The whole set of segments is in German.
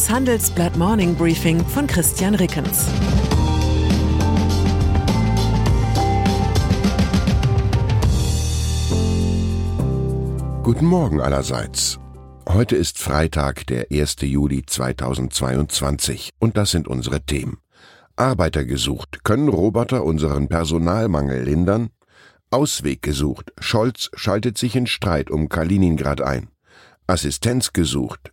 Das Handelsblatt Morning Briefing von Christian Rickens. Guten Morgen allerseits. Heute ist Freitag, der 1. Juli 2022 und das sind unsere Themen. Arbeiter gesucht. Können Roboter unseren Personalmangel lindern? Ausweg gesucht. Scholz schaltet sich in Streit um Kaliningrad ein. Assistenz gesucht.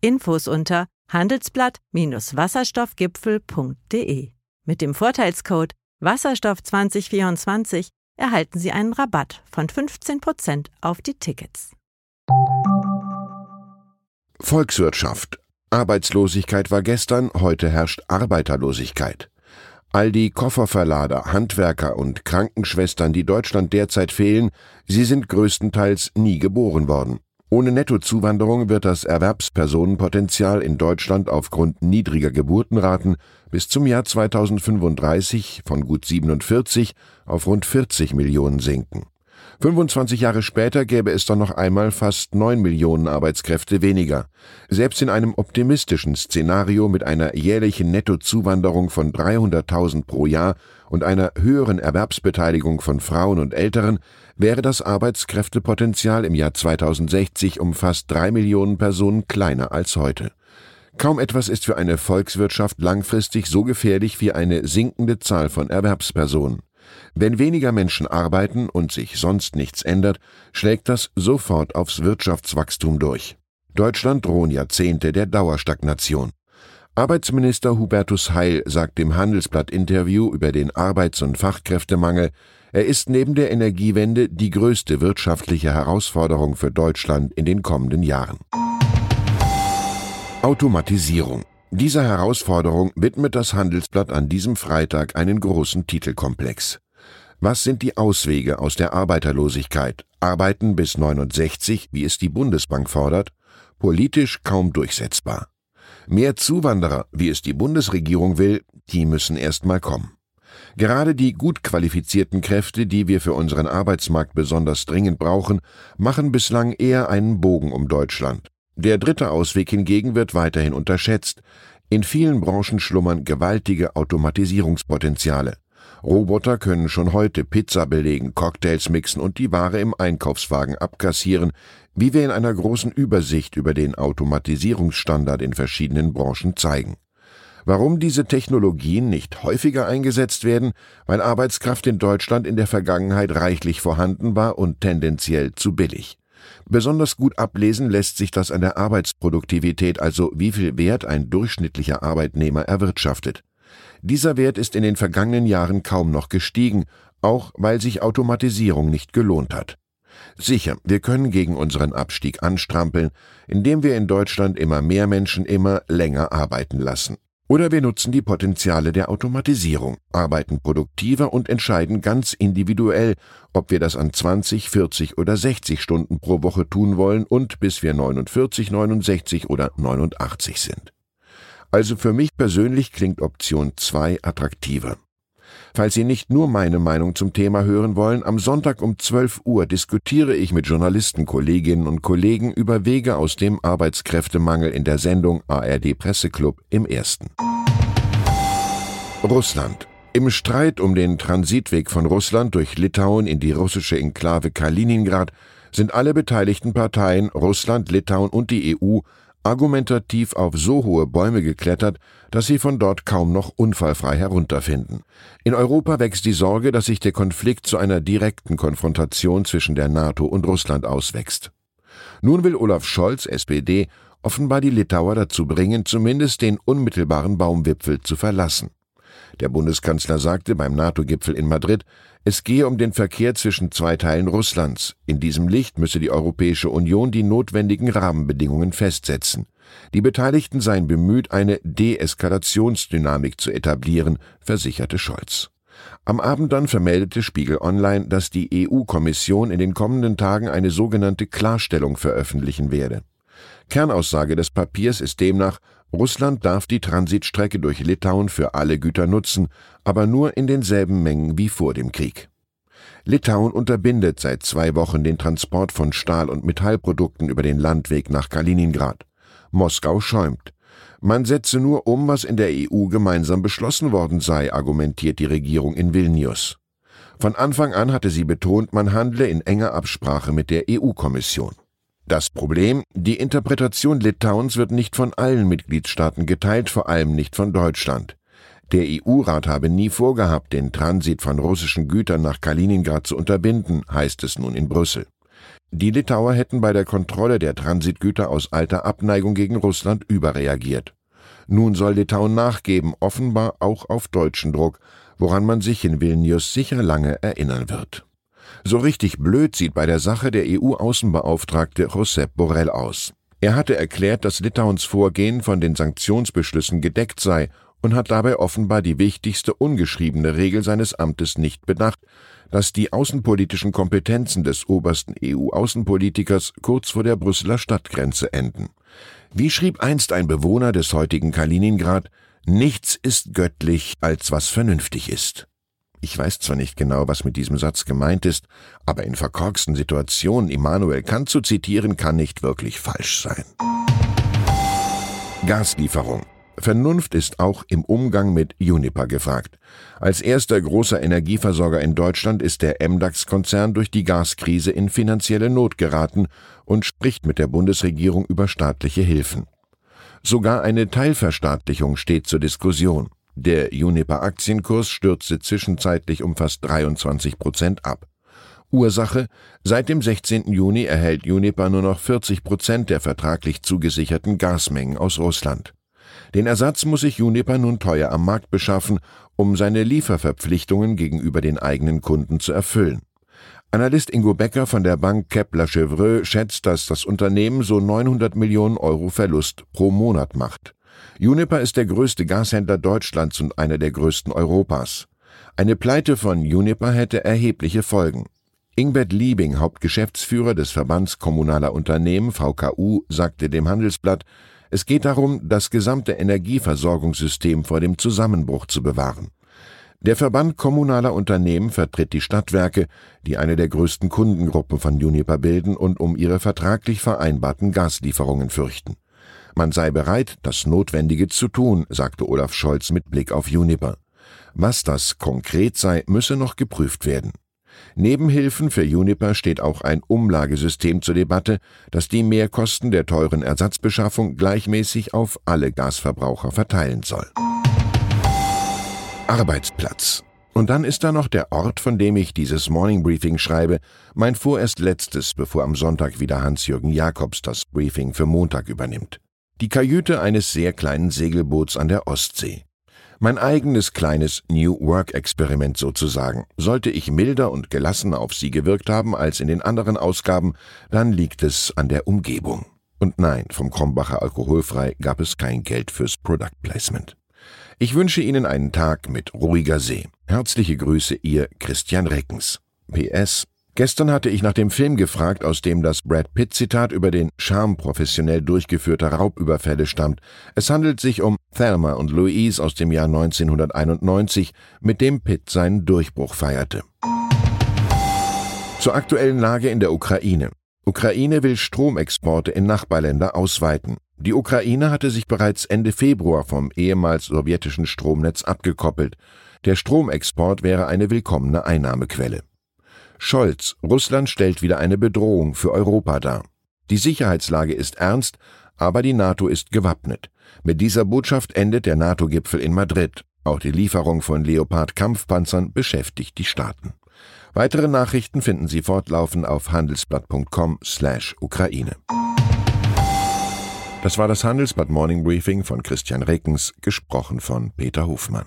Infos unter handelsblatt-wasserstoffgipfel.de. Mit dem Vorteilscode Wasserstoff 2024 erhalten Sie einen Rabatt von 15% auf die Tickets. Volkswirtschaft. Arbeitslosigkeit war gestern, heute herrscht Arbeiterlosigkeit. All die Kofferverlader, Handwerker und Krankenschwestern, die Deutschland derzeit fehlen, sie sind größtenteils nie geboren worden. Ohne Nettozuwanderung wird das Erwerbspersonenpotenzial in Deutschland aufgrund niedriger Geburtenraten bis zum Jahr 2035 von gut 47 auf rund 40 Millionen sinken. 25 Jahre später gäbe es dann noch einmal fast 9 Millionen Arbeitskräfte weniger. Selbst in einem optimistischen Szenario mit einer jährlichen Nettozuwanderung von 300.000 pro Jahr und einer höheren Erwerbsbeteiligung von Frauen und Älteren wäre das Arbeitskräftepotenzial im Jahr 2060 um fast 3 Millionen Personen kleiner als heute. Kaum etwas ist für eine Volkswirtschaft langfristig so gefährlich wie eine sinkende Zahl von Erwerbspersonen. Wenn weniger Menschen arbeiten und sich sonst nichts ändert, schlägt das sofort aufs Wirtschaftswachstum durch. Deutschland drohen Jahrzehnte der Dauerstagnation. Arbeitsminister Hubertus Heil sagt im Handelsblatt-Interview über den Arbeits- und Fachkräftemangel, er ist neben der Energiewende die größte wirtschaftliche Herausforderung für Deutschland in den kommenden Jahren. Automatisierung. Dieser Herausforderung widmet das Handelsblatt an diesem Freitag einen großen Titelkomplex. Was sind die Auswege aus der Arbeiterlosigkeit? Arbeiten bis 69, wie es die Bundesbank fordert? Politisch kaum durchsetzbar. Mehr Zuwanderer, wie es die Bundesregierung will, die müssen erst mal kommen. Gerade die gut qualifizierten Kräfte, die wir für unseren Arbeitsmarkt besonders dringend brauchen, machen bislang eher einen Bogen um Deutschland. Der dritte Ausweg hingegen wird weiterhin unterschätzt. In vielen Branchen schlummern gewaltige Automatisierungspotenziale. Roboter können schon heute Pizza belegen, Cocktails mixen und die Ware im Einkaufswagen abkassieren, wie wir in einer großen Übersicht über den Automatisierungsstandard in verschiedenen Branchen zeigen. Warum diese Technologien nicht häufiger eingesetzt werden? Weil Arbeitskraft in Deutschland in der Vergangenheit reichlich vorhanden war und tendenziell zu billig. Besonders gut ablesen lässt sich das an der Arbeitsproduktivität, also wie viel Wert ein durchschnittlicher Arbeitnehmer erwirtschaftet. Dieser Wert ist in den vergangenen Jahren kaum noch gestiegen, auch weil sich Automatisierung nicht gelohnt hat. Sicher, wir können gegen unseren Abstieg anstrampeln, indem wir in Deutschland immer mehr Menschen immer länger arbeiten lassen. Oder wir nutzen die Potenziale der Automatisierung, arbeiten produktiver und entscheiden ganz individuell, ob wir das an 20, 40 oder 60 Stunden pro Woche tun wollen und bis wir 49, 69 oder 89 sind. Also für mich persönlich klingt Option 2 attraktiver. Falls Sie nicht nur meine Meinung zum Thema hören wollen, am Sonntag um 12 Uhr diskutiere ich mit Journalisten, Kolleginnen und Kollegen über Wege aus dem Arbeitskräftemangel in der Sendung ARD Presseclub im ersten. Russland. Im Streit um den Transitweg von Russland durch Litauen in die russische Enklave Kaliningrad sind alle beteiligten Parteien, Russland, Litauen und die EU, argumentativ auf so hohe Bäume geklettert, dass sie von dort kaum noch unfallfrei herunterfinden. In Europa wächst die Sorge, dass sich der Konflikt zu einer direkten Konfrontation zwischen der NATO und Russland auswächst. Nun will Olaf Scholz, SPD, offenbar die Litauer dazu bringen, zumindest den unmittelbaren Baumwipfel zu verlassen. Der Bundeskanzler sagte beim NATO-Gipfel in Madrid, es gehe um den Verkehr zwischen zwei Teilen Russlands. In diesem Licht müsse die Europäische Union die notwendigen Rahmenbedingungen festsetzen. Die Beteiligten seien bemüht, eine Deeskalationsdynamik zu etablieren, versicherte Scholz. Am Abend dann vermeldete Spiegel Online, dass die EU-Kommission in den kommenden Tagen eine sogenannte Klarstellung veröffentlichen werde. Kernaussage des Papiers ist demnach, Russland darf die Transitstrecke durch Litauen für alle Güter nutzen, aber nur in denselben Mengen wie vor dem Krieg. Litauen unterbindet seit zwei Wochen den Transport von Stahl- und Metallprodukten über den Landweg nach Kaliningrad. Moskau schäumt. Man setze nur um, was in der EU gemeinsam beschlossen worden sei, argumentiert die Regierung in Vilnius. Von Anfang an hatte sie betont, man handle in enger Absprache mit der EU-Kommission. Das Problem, die Interpretation Litauens wird nicht von allen Mitgliedstaaten geteilt, vor allem nicht von Deutschland. Der EU-Rat habe nie vorgehabt, den Transit von russischen Gütern nach Kaliningrad zu unterbinden, heißt es nun in Brüssel. Die Litauer hätten bei der Kontrolle der Transitgüter aus alter Abneigung gegen Russland überreagiert. Nun soll Litauen nachgeben, offenbar auch auf deutschen Druck, woran man sich in Vilnius sicher lange erinnern wird. So richtig blöd sieht bei der Sache der EU-Außenbeauftragte Josep Borrell aus. Er hatte erklärt, dass Litauens Vorgehen von den Sanktionsbeschlüssen gedeckt sei und hat dabei offenbar die wichtigste ungeschriebene Regel seines Amtes nicht bedacht, dass die außenpolitischen Kompetenzen des obersten EU-Außenpolitikers kurz vor der Brüsseler Stadtgrenze enden. Wie schrieb einst ein Bewohner des heutigen Kaliningrad, nichts ist göttlich, als was vernünftig ist. Ich weiß zwar nicht genau, was mit diesem Satz gemeint ist, aber in verkorksten Situationen Immanuel Kant zu zitieren, kann nicht wirklich falsch sein. Gaslieferung. Vernunft ist auch im Umgang mit Uniper gefragt. Als erster großer Energieversorger in Deutschland ist der MDAX-Konzern durch die Gaskrise in finanzielle Not geraten und spricht mit der Bundesregierung über staatliche Hilfen. Sogar eine Teilverstaatlichung steht zur Diskussion. Der Uniper-Aktienkurs stürzte zwischenzeitlich um fast 23 Prozent ab. Ursache: Seit dem 16. Juni erhält Uniper nur noch 40 Prozent der vertraglich zugesicherten Gasmengen aus Russland. Den Ersatz muss sich Uniper nun teuer am Markt beschaffen, um seine Lieferverpflichtungen gegenüber den eigenen Kunden zu erfüllen. Analyst Ingo Becker von der Bank Kepler Chevreux schätzt, dass das Unternehmen so 900 Millionen Euro Verlust pro Monat macht. Uniper ist der größte Gashändler Deutschlands und einer der größten Europas. Eine Pleite von Uniper hätte erhebliche Folgen. Ingbert Liebing, Hauptgeschäftsführer des Verbands Kommunaler Unternehmen VKU, sagte dem Handelsblatt, es geht darum, das gesamte Energieversorgungssystem vor dem Zusammenbruch zu bewahren. Der Verband kommunaler Unternehmen vertritt die Stadtwerke, die eine der größten Kundengruppen von Uniper bilden und um ihre vertraglich vereinbarten Gaslieferungen fürchten. Man sei bereit, das Notwendige zu tun, sagte Olaf Scholz mit Blick auf Juniper. Was das konkret sei, müsse noch geprüft werden. Neben Hilfen für Juniper steht auch ein Umlagesystem zur Debatte, das die Mehrkosten der teuren Ersatzbeschaffung gleichmäßig auf alle Gasverbraucher verteilen soll. Arbeitsplatz. Und dann ist da noch der Ort, von dem ich dieses Morning Briefing schreibe, mein vorerst letztes, bevor am Sonntag wieder Hans-Jürgen Jakobs das Briefing für Montag übernimmt die Kajüte eines sehr kleinen Segelboots an der Ostsee. Mein eigenes kleines New Work Experiment sozusagen. Sollte ich milder und gelassener auf sie gewirkt haben als in den anderen Ausgaben, dann liegt es an der Umgebung. Und nein, vom Krombacher Alkoholfrei gab es kein Geld fürs Product Placement. Ich wünsche Ihnen einen Tag mit ruhiger See. Herzliche Grüße, Ihr Christian Reckens. PS Gestern hatte ich nach dem Film gefragt, aus dem das Brad Pitt-Zitat über den Charme professionell durchgeführter Raubüberfälle stammt. Es handelt sich um Thelma und Louise aus dem Jahr 1991, mit dem Pitt seinen Durchbruch feierte. Zur aktuellen Lage in der Ukraine. Ukraine will Stromexporte in Nachbarländer ausweiten. Die Ukraine hatte sich bereits Ende Februar vom ehemals sowjetischen Stromnetz abgekoppelt. Der Stromexport wäre eine willkommene Einnahmequelle. Scholz, Russland stellt wieder eine Bedrohung für Europa dar. Die Sicherheitslage ist ernst, aber die NATO ist gewappnet. Mit dieser Botschaft endet der NATO-Gipfel in Madrid. Auch die Lieferung von Leopard-Kampfpanzern beschäftigt die Staaten. Weitere Nachrichten finden Sie fortlaufend auf handelsblatt.com/Ukraine. Das war das Handelsblatt Morning Briefing von Christian Reckens, gesprochen von Peter Hofmann.